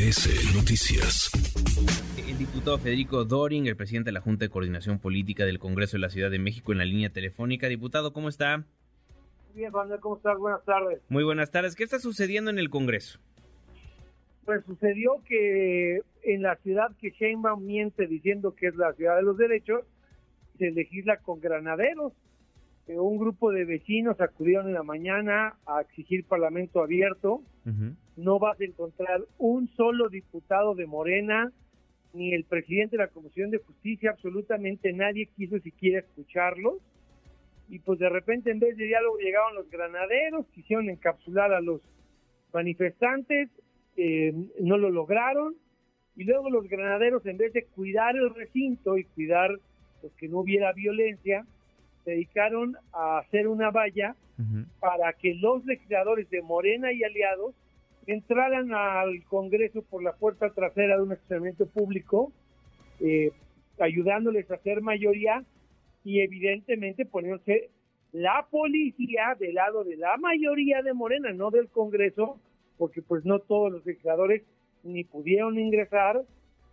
MBS Noticias. El diputado Federico Doring, el presidente de la Junta de Coordinación Política del Congreso de la Ciudad de México en la línea telefónica. Diputado, ¿cómo está? Bien, Juan, ¿cómo estás? Buenas tardes. Muy buenas tardes. ¿Qué está sucediendo en el Congreso? Pues sucedió que en la ciudad que Sheinbaum miente diciendo que es la ciudad de los derechos, se legisla con granaderos. Eh, un grupo de vecinos acudieron en la mañana a exigir parlamento abierto. No vas a encontrar un solo diputado de Morena, ni el presidente de la Comisión de Justicia, absolutamente nadie quiso siquiera escucharlos. Y pues de repente en vez de diálogo llegaron los granaderos, quisieron encapsular a los manifestantes, eh, no lo lograron. Y luego los granaderos, en vez de cuidar el recinto y cuidar pues, que no hubiera violencia, se dedicaron a hacer una valla para que los legisladores de Morena y aliados entraran al Congreso por la puerta trasera de un estacionamiento público, eh, ayudándoles a hacer mayoría y evidentemente poniéndose la policía del lado de la mayoría de Morena, no del Congreso, porque pues no todos los legisladores ni pudieron ingresar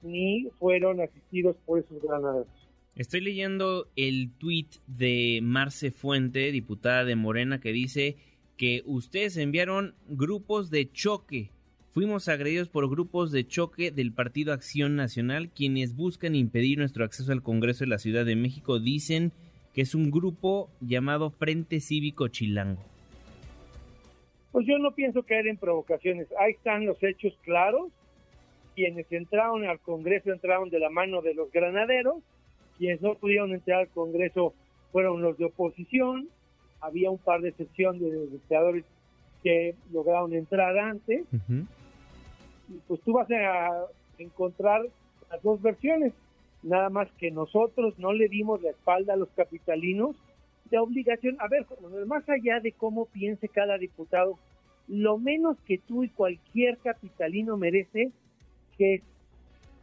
ni fueron asistidos por esos granaderos. Estoy leyendo el tuit de Marce Fuente, diputada de Morena, que dice que ustedes enviaron grupos de choque. Fuimos agredidos por grupos de choque del Partido Acción Nacional, quienes buscan impedir nuestro acceso al Congreso de la Ciudad de México. Dicen que es un grupo llamado Frente Cívico Chilango. Pues yo no pienso caer en provocaciones. Ahí están los hechos claros. Quienes entraron al Congreso entraron de la mano de los granaderos quienes no pudieron entrar al Congreso fueron los de oposición. Había un par de excepciones de legisladores que lograron entrar antes. Y pues tú vas a encontrar las dos versiones. Nada más que nosotros no le dimos la espalda a los capitalinos de obligación. A ver, más allá de cómo piense cada diputado, lo menos que tú y cualquier capitalino merece que es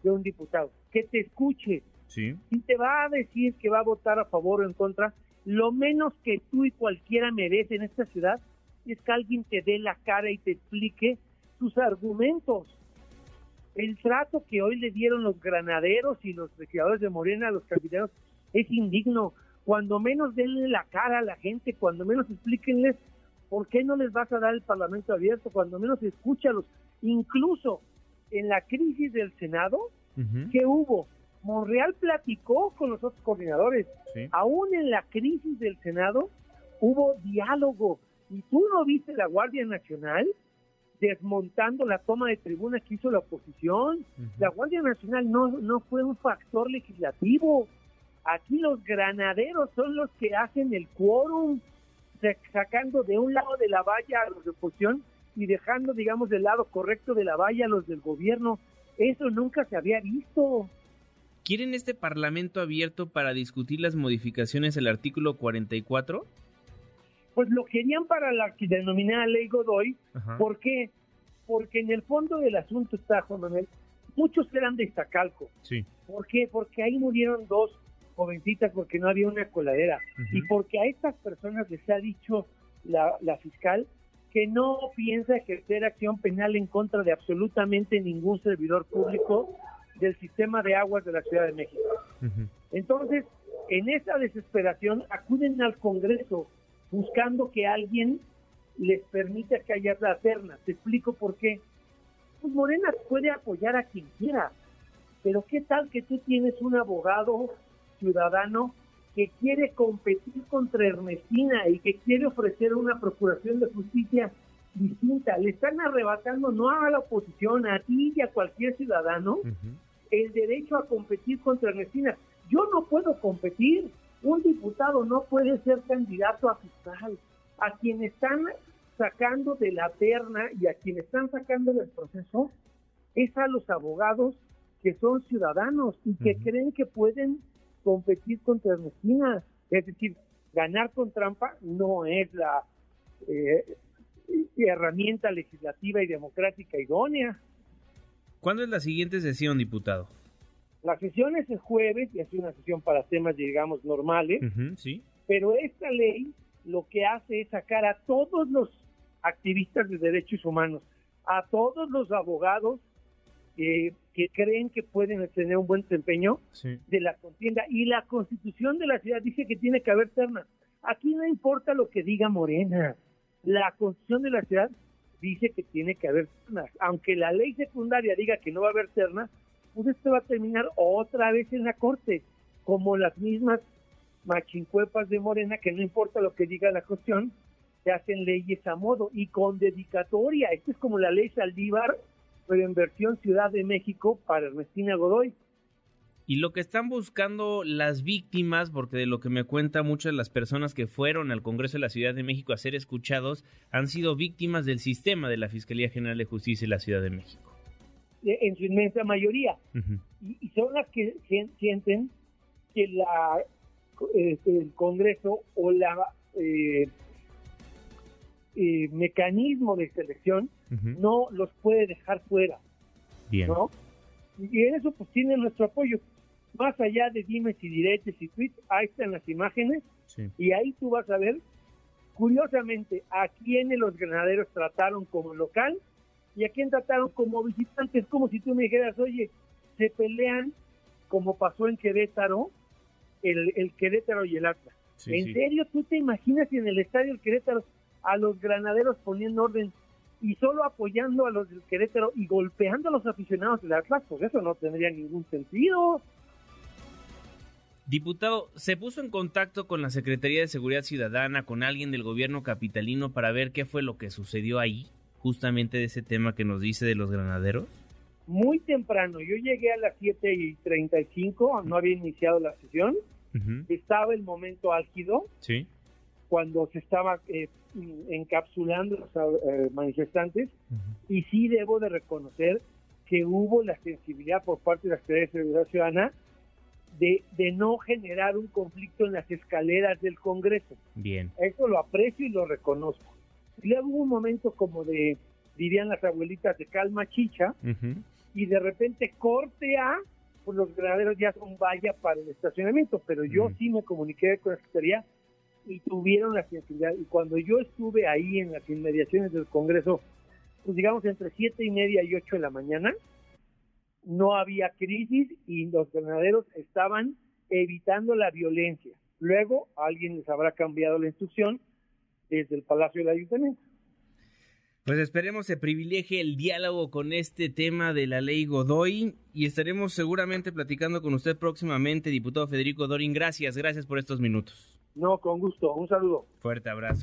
de un diputado, que te escuche, si te va a decir que va a votar a favor o en contra, lo menos que tú y cualquiera merece en esta ciudad es que alguien te dé la cara y te explique sus argumentos. El trato que hoy le dieron los granaderos y los legisladores de Morena a los capitanes es indigno. Cuando menos denle la cara a la gente, cuando menos explíquenles por qué no les vas a dar el Parlamento abierto, cuando menos escúchalos. Incluso en la crisis del Senado, que hubo? Monreal platicó con los otros coordinadores. Aún en la crisis del Senado hubo diálogo. ¿Y tú no viste la Guardia Nacional desmontando la toma de tribuna que hizo la oposición? La Guardia Nacional no, no fue un factor legislativo. Aquí los granaderos son los que hacen el quórum, sacando de un lado de la valla a los de oposición y dejando, digamos, del lado correcto de la valla a los del gobierno. Eso nunca se había visto. ¿Quieren este Parlamento abierto para discutir las modificaciones del artículo 44? Pues lo querían para la denominada ley Godoy. ¿Por qué? Porque en el fondo del asunto está, Juan Manuel, muchos eran de Iztacalco. Sí. ¿Por qué? Porque ahí murieron dos jovencitas porque no había una coladera. Y porque a estas personas les ha dicho la, la fiscal que no piensa ejercer acción penal en contra de absolutamente ningún servidor público del sistema de aguas de la Ciudad de México. Entonces, en esa desesperación acuden al Congreso buscando que alguien les permita que haya la terna. Te explico por qué. Pues Morena puede apoyar a quien quiera, pero ¿qué tal que tú tienes un abogado ciudadano que quiere competir contra Ernestina y que quiere ofrecer una procuración de justicia distinta? Le están arrebatando no a la oposición, a ti y a cualquier ciudadano, el derecho a competir contra Ernestina. Yo no puedo competir, un diputado no puede ser candidato a fiscal. A quien están sacando de la terna y a quien están sacando del proceso es a los abogados que son ciudadanos y que creen que pueden competir contra Ernestina. Es decir, ganar con trampa no es la eh, herramienta legislativa y democrática idónea. ¿Cuándo es la siguiente sesión, diputado? La sesión es el jueves y es una sesión para temas, digamos, normales. sí. Pero esta ley lo que hace es sacar a todos los activistas de derechos humanos, a todos los abogados que creen que pueden tener un buen desempeño de la contienda. Y la constitución de la ciudad dice que tiene que haber terna. Aquí no importa lo que diga Morena. La constitución de la ciudad dice que tiene que haber ternas. Aunque la ley secundaria diga que no va a haber terna, pues esto va a terminar otra vez en la corte, como las mismas machincuepas de Morena, que no importa lo que diga la cuestión, se hacen leyes a modo y con dedicatoria. Esto es como la ley Saldívar pero en versión Ciudad de México para Ernestina Godoy. Y lo que están buscando las víctimas, porque de lo que me cuentan muchas de las personas que fueron al Congreso de la Ciudad de México a ser escuchados, han sido víctimas del sistema de la Fiscalía General de Justicia de la Ciudad de México. En su inmensa mayoría. y, son las que sienten que la, eh, el Congreso o la eh, eh, mecanismo de selección no los puede dejar fuera. Bien. ¿no? Y en eso pues tiene nuestro apoyo. Más allá de dimes y diretes y tweets, ahí están las imágenes. Y ahí tú vas a ver, curiosamente, a quiénes los granaderos trataron como local y a quién trataron como visitantes, como si tú me dijeras, oye, se pelean como pasó en Querétaro, el, el Querétaro y el Atlas. ¿En serio tú te imaginas si en el estadio del Querétaro a los granaderos poniendo orden y solo apoyando a los del Querétaro y golpeando a los aficionados del Atlas, pues eso no tendría ningún sentido. Diputado, ¿se puso en contacto con la Secretaría de Seguridad Ciudadana, con alguien del gobierno capitalino para ver qué fue lo que sucedió ahí, justamente de ese tema que nos dice de los granaderos? Muy temprano, yo llegué a las 7 y 35, no había iniciado la sesión, estaba el momento álgido, sí. cuando se estaba eh, encapsulando los eh, manifestantes. Y sí debo de reconocer que hubo la sensibilidad por parte de la Secretaría de Seguridad Ciudadana de, de no generar un conflicto en las escaleras del Congreso. Bien. Eso lo aprecio y lo reconozco. Y luego hubo un momento como de, dirían las abuelitas, de calma chicha, y de repente corte a, pues los granaderos ya son valla para el estacionamiento, pero yo sí me comuniqué con la Secretaría y tuvieron la sensibilidad. Y cuando yo estuve ahí en las inmediaciones del Congreso, pues digamos entre siete y media y ocho de la mañana, no había crisis y los ganaderos estaban evitando la violencia. Luego alguien les habrá cambiado la instrucción desde el Palacio del Ayuntamiento. Pues esperemos se privilegie el diálogo con este tema de la ley Godoy y estaremos seguramente platicando con usted próximamente, diputado Federico Dorin. Gracias, gracias por estos minutos. No, con gusto. Un saludo. Fuerte abrazo.